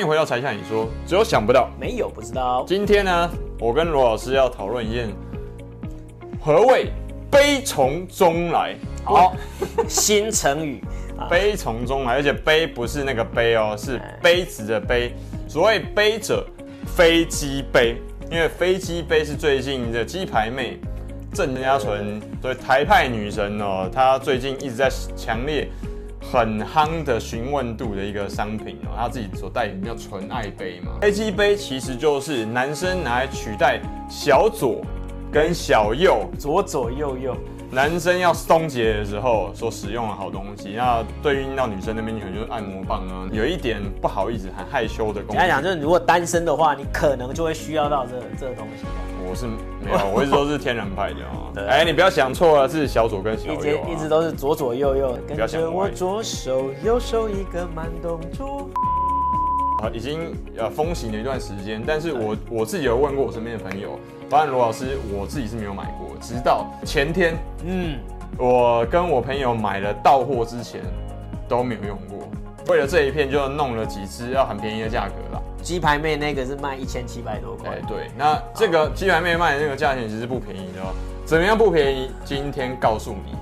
欢迎回到柴 Sean 你说，只有想不到，没有不知道。今天呢，我跟罗老师要讨论一件何谓悲从中来。好，新成语，悲从中来，而且悲不是那个悲哦，是杯子的杯。所谓悲者，飞机杯，因为飞机杯是最近的鸡排妹郑家纯，所以台派女神哦，她最近一直在强烈。很夯的询问度的一个商品哦，他自己所代言叫纯爱杯嘛。黑鸡杯其实就是男生拿来取代小左跟小右，左左右右。男生要松解的时候所使用的好东西，那对应到女生那边可能就是按摩棒啊，有一点不好意思、很害羞的功能。你讲，就是如果单身的话，你可能就会需要到这、这个东西。我是没有，我一直都是天然派的哦。对，哎，你不要想错了，是小左跟小右、啊，一直都是左左右右。跟着我左手右手一个慢动作。已经呃风行了一段时间，但是我我自己有问过我身边的朋友，当然罗老师我自己是没有买过，直到前天，嗯，我跟我朋友买了到货之前都没有用过。为了这一片，就弄了几只，要很便宜的价格啦。鸡排妹那个是卖一千七百多块。哎，对，那这个鸡排妹卖的那个价钱其实不便宜的哦。怎么样不便宜？今天告诉你。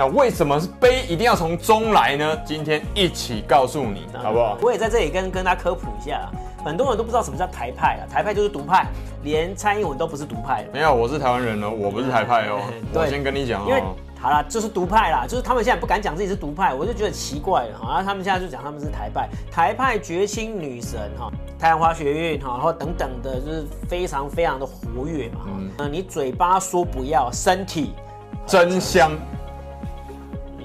那为什么是杯一定要从中来呢？今天一起告诉你，好不好？我也在这里跟跟他科普一下，很多人都不知道什么叫台派啊，台派就是独派，连蔡英文都不是独派的。没有，我是台湾人哦，我不是台派哦。我先跟你讲哦。好啦，就是独派啦，就是他们现在不敢讲自己是独派，我就觉得奇怪了。好，他们现在就讲他们是台派，台派绝青女神哈，太阳花学运哈，然后等等的，就是非常非常的活跃嘛。嗯，你嘴巴说不要，身体真香。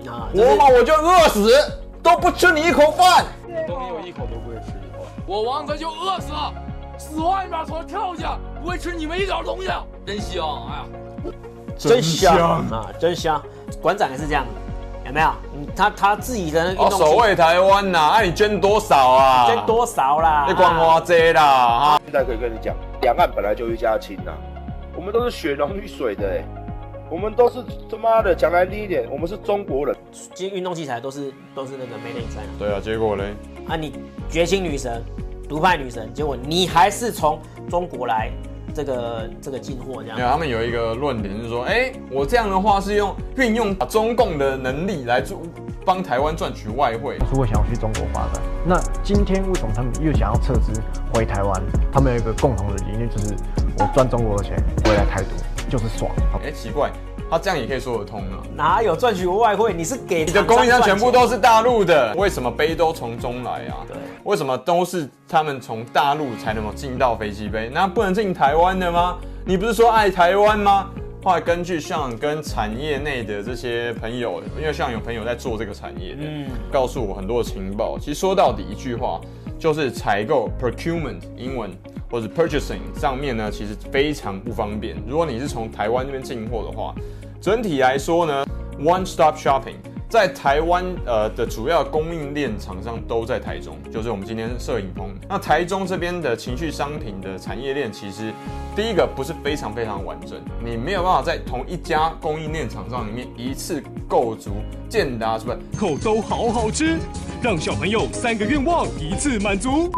啊，我嘛我就饿死，都不吃你一口饭。都没有一口都不会吃一口，我王哥就饿死了，死外面从跳下，不会吃你们一点东西，真香，哎呀。真香啊，真香！馆长也是这样的，有没有？他他自己的哦，守卫台湾呐，啊，你捐多少啊？捐多少啦？你管我这啦啊！现在可以跟你讲，两岸本来就一家亲呐，我们都是血浓于水的，哎，我们都是他妈的讲难听一点，我们是中国人。其实运动器材都是都是那个 Made in China。对啊，结果呢？啊，你绝情女神，独派女神，结果你还是从中国来。这个这个进货这样，没有，他们有一个论点就是说，哎，我这样的话是用运用中共的能力来做帮台湾赚取外汇，如果想要去中国发展。那今天为什么他们又想要撤资回台湾？他们有一个共同的理念，就是我赚中国的钱回来台独就是爽。哎，奇怪。他这样也可以说得通啊？哪有赚取外汇？你是给你的供应商全部都是大陆的，为什么杯都从中来啊？对，为什么都是他们从大陆才能够进到飞机杯？那不能进台湾的吗？你不是说爱台湾吗？后来根据像跟产业内的这些朋友，因为像有朋友在做这个产业的，嗯，告诉我很多的情报。其实说到底一句话，就是采购 procurement 英文。或者 purchasing 上面呢，其实非常不方便。如果你是从台湾那边进货的话，整体来说呢，one stop shopping 在台湾呃的主要供应链厂商都在台中，就是我们今天摄影棚。那台中这边的情绪商品的产业链，其实第一个不是非常非常完整，你没有办法在同一家供应链厂商里面一次购足健达出来，口都好好吃，让小朋友三个愿望一次满足。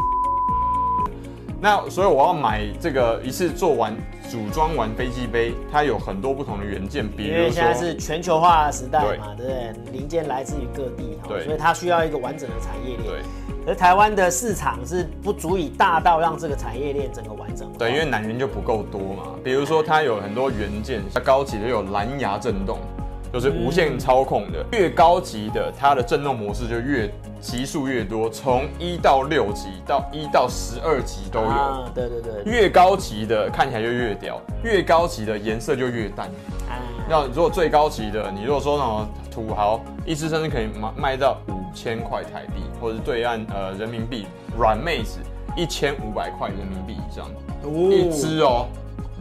那所以我要买这个一次做完组装完飞机杯，它有很多不同的元件，比如说，因为现在是全球化时代嘛，对，对不对？零件来自于各地，对，所以它需要一个完整的产业链。对，而台湾的市场是不足以大到让这个产业链整个完整。对，因为男人就不够多嘛。比如说它有很多元件，它高级的有蓝牙震动。就是无线操控的，越高级的，它的震动模式就越级数越多，从一到六级到一到十二级都有。啊，对对对。越高级的看起来就越屌，越高级的颜色就越淡。啊，要如果最高级的，你如果说那种土豪，一支甚至可以卖卖到五千块台币，或者是对岸呃人民币软妹子一千五百块人民币以上，哦，一支哦。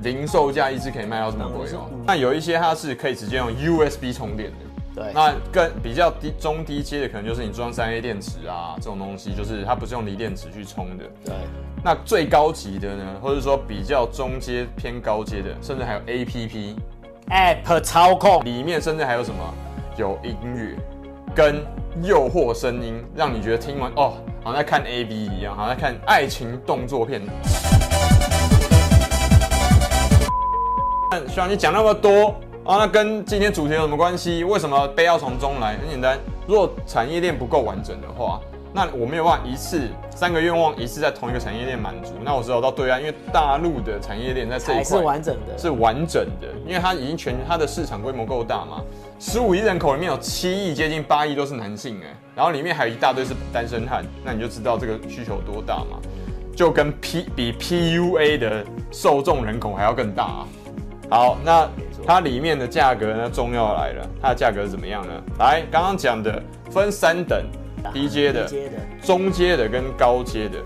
零售价一支可以卖到这么贵哦。那有一些它是可以直接用 USB 充电的。对。那更比较低中低阶的，可能就是你装三 A 电池啊这种东西，就是它不是用锂电池去充的。对。那最高级的呢，或者说比较中阶偏高阶的，甚至还有 APP，App 操控，里面甚至还有什么？有音乐跟诱惑声音，让你觉得听完哦，好像在看 A B 一样，好像在看爱情动作片。希望你讲那么多啊，那跟今天主题有什么关系？为什么杯要从中来？很简单，如果产业链不够完整的话，那我没有办法一次三个愿望一次在同一个产业链满足。那我只好到对岸，因为大陆的产业链在这一块是完整的，是完整的，因为它已经全它的市场规模够大嘛。十五亿人口里面有七亿接近八亿都是男性哎，然后里面还有一大堆是单身汉，那你就知道这个需求多大嘛，就跟 P 比 PUA 的受众人口还要更大啊。好，那它里面的价格呢，重要来了，它的价格是怎么样呢？来，刚刚讲的分三等，低阶的、中阶的跟高阶的。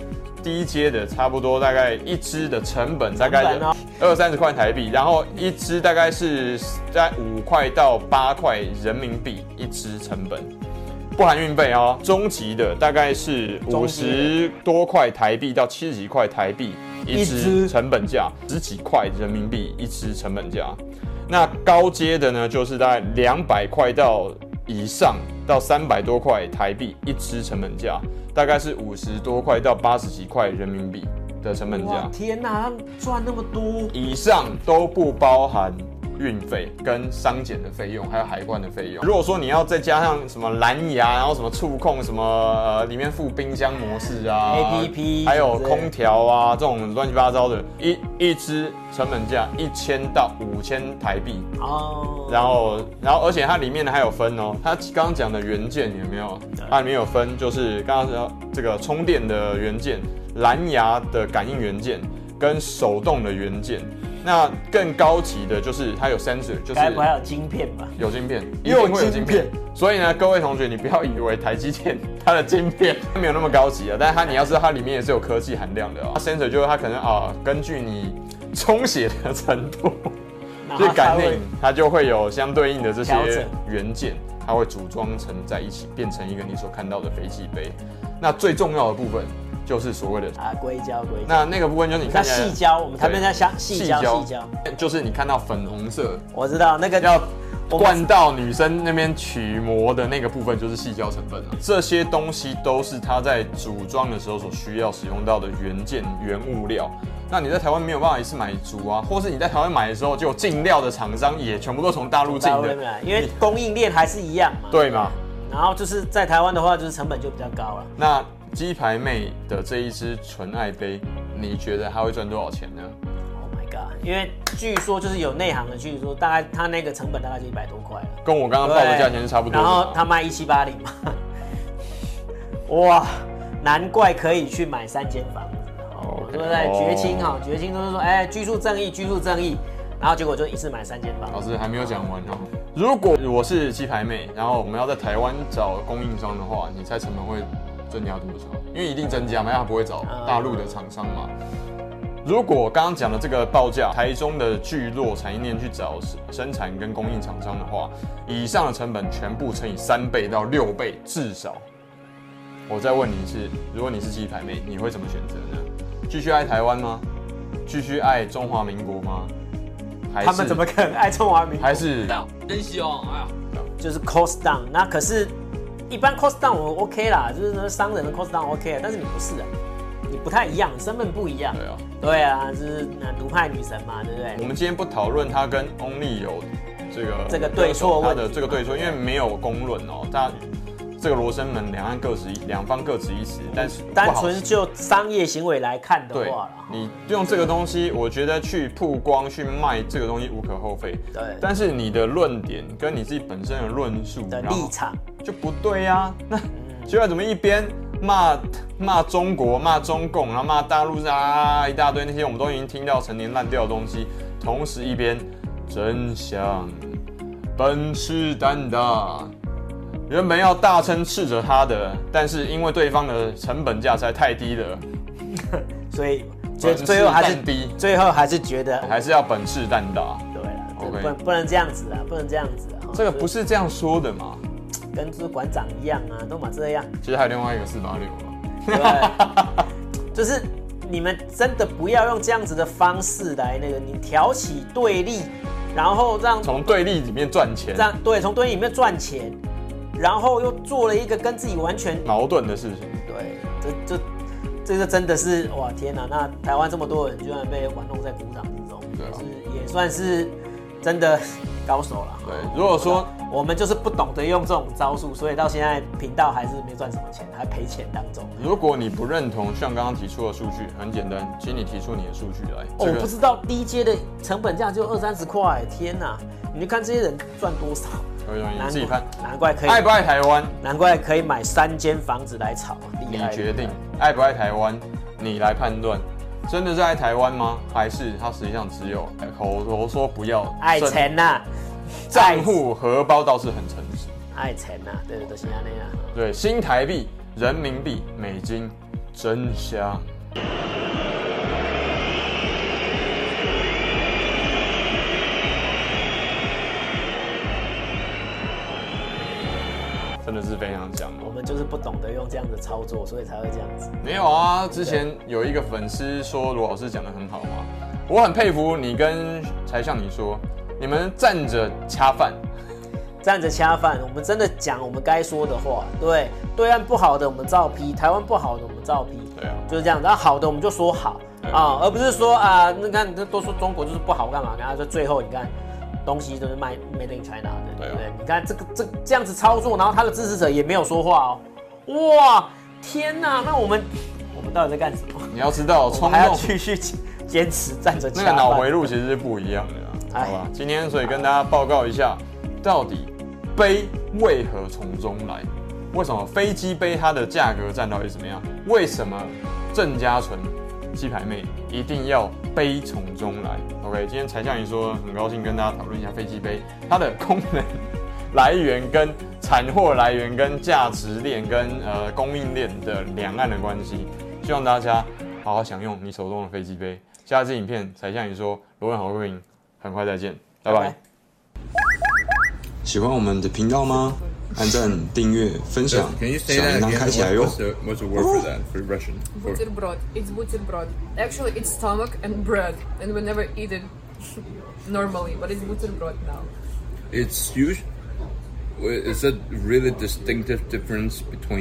低阶的差不多大概一支的成本大概二三十块台币，然后一支大概是在五块到八块人民币一支成本，不含运费哦。中级的大概是五十多块台币到七十几块台币一支成本价，十几块人民币一支成本价。那高阶的呢，就是大概两百块到以上到三百多块台币一支成本价。大概是五十多块到八十几块人民币的成本价。天哪，他们赚那么多，以上都不包含运费跟商检的费用，还有海关的费用。如果说你要再加上什么蓝牙，然后什么触控，什么呃里面附冰箱模式啊，APP，还有空调啊这种乱七八糟的，一一支成本价一千到五千台币哦。然后然后而且它里面呢还有分哦，它刚刚讲的元件有没有？它里面有分，就是刚刚说这个充电的元件、蓝牙的感应元件跟手动的元件。那更高级的就是它有 sensor，就是该不会还有晶片吧？有晶片，一定会有晶片。所以呢，各位同学，你不要以为台积电它的晶片 没有那么高级啊，但是它你要知道它里面也是有科技含量的啊。它 sensor 就是它可能啊，根据你充血的程度，所以感应它就会有相对应的这些元件，它会组装成在一起，变成一个你所看到的飞机杯。那最重要的部分。就是所谓的啊，硅胶硅胶。那那个部分就是你看细胶，我们台边在想细胶细胶，就是你看到粉红色，我知道那个要灌到女生那边取模的那个部分就是细胶成分了。这些东西都是它在组装的时候所需要使用到的原件原物料。那你在台湾没有办法一次买足啊，或是你在台湾买的时候，就进料的厂商也全部都从大陆进的，因为供应链还是一样嘛。对嘛？然后就是在台湾的话，就是成本就比较高了。那鸡排妹的这一支纯爱杯，你觉得他会赚多少钱呢？Oh my god！因为据说就是有内行的，据说大概它那个成本大概就一百多块了，跟我刚刚报的价钱是差不多。然后他卖一七八零嘛，哇，难怪可以去买三间房子。哦，对不对？绝情哈，绝情都是说，哎，居住正义，居住正义，然后结果就一次买三间房。老师还没有讲完哦。如果我是鸡排妹，然后我们要在台湾找供应商的话，你猜成本会？增加多少？因为一定增加嘛，因为他不会找大陆的厂商嘛。如果刚刚讲的这个报价，台中的聚落产业链去找生产跟供应厂商的话，以上的成本全部乘以三倍到六倍至少。我再问你一次，如果你是鸡排妹，你会怎么选择呢？继续爱台湾吗？继续爱中华民国吗？还是他们怎么可能爱中华民国？还是真希望哎呀，就是 cost down。那可是。一般 cost down 我 OK 啦，就是那商人的 cost down OK，但是你不是啊，你不太一样，身份不一样。对啊，对啊，就是那独派女神嘛，对不对？我们今天不讨论他跟 Only 有这个这个对错，他的这个对错，因为没有公论哦，他。这个罗生门两岸各执一，两方各执一词，但是单纯就商业行为来看的话，你用这个东西，我觉得去曝光去卖这个东西无可厚非。对，但是你的论点跟你自己本身的论述的立场就不对呀、啊。那就要怎么一边骂骂中国、骂中共，然后骂大陆啊一大堆那些我们都已经听到陈年烂掉的东西，同时一边真相本是担当。原本要大声斥责他的，但是因为对方的成本价实在太低了，所以最最后还是低，最后还是觉得还是要本事担大。对了，OK，不不能这样子啊，不能这样子啊。这个不是这样说的嘛？跟这馆长一样啊，都嘛这样。其实还有另外一个四八六啊，对，就是你们真的不要用这样子的方式来那个，你挑起对立，然后让从对立里面赚钱，这样对，从对立里面赚钱。然后又做了一个跟自己完全矛盾的事情。对，这这这个真的是哇天哪！那台湾这么多人居然被玩弄在股掌之中，对啊，是也算是真的高手了。对，如果说我们就是不懂得用这种招数，所以到现在频道还是没赚什么钱，还赔钱当中。如果你不认同像刚刚提出的数据，很简单，请你提出你的数据来。哦，我不知道低阶的成本价就二三十块，天哪！你就看这些人赚多少？你自己看，难怪可以爱不爱台湾？难怪可以买三间房子来炒，你决定爱不爱台湾，你来判断，真的是爱台湾吗？还是他实际上只有口头说不要爱钱呐？账户荷包倒是很诚实，爱钱呐？对对对，像那样。对，新台币、人民币、美金，真香。真的是非常强，我们就是不懂得用这样的操作，所以才会这样子。没有啊，之前有一个粉丝说罗老师讲的很好嘛，我很佩服你跟才向你说，你们站着恰饭，站着恰饭，我们真的讲我们该说的话。对，对岸不好的我们照批，台湾不好的我们照批。对啊，就是这样。然后好的我们就说好啊，而不是说啊，那看这都说中国就是不好干嘛？然后说最后你看。东西都是卖 Made in China 的，对不对？你看这个这这样子操作，然后他的支持者也没有说话哦。哇，天哪！那我们我们到底在干什么？你要知道，冲动还要继续坚持站着。那个脑回路其实是不一样的，好吧？今天所以跟大家报告一下，到底杯为何从中来？为什么飞机杯它的价格占到底怎么样？为什么郑家纯？鸡排妹一定要悲从中来，OK？今天才向你说，很高兴跟大家讨论一下飞机杯它的功能来源、跟产货来源、跟价值链、跟呃供应链的两岸的关系。希望大家好好享用你手中的飞机杯。下次影片才向你说，罗文好贵宾，很快再见，拜拜。喜欢我们的频道吗？按赞、订阅、分享，小铃铛开起来哟。What's the word for that? For Russian? Buterbrod. It's buterbrod. Actually, it's stomach and bread, and we never eat it normally, but it's buterbrod now. It's huge. Is that really distinctive difference between?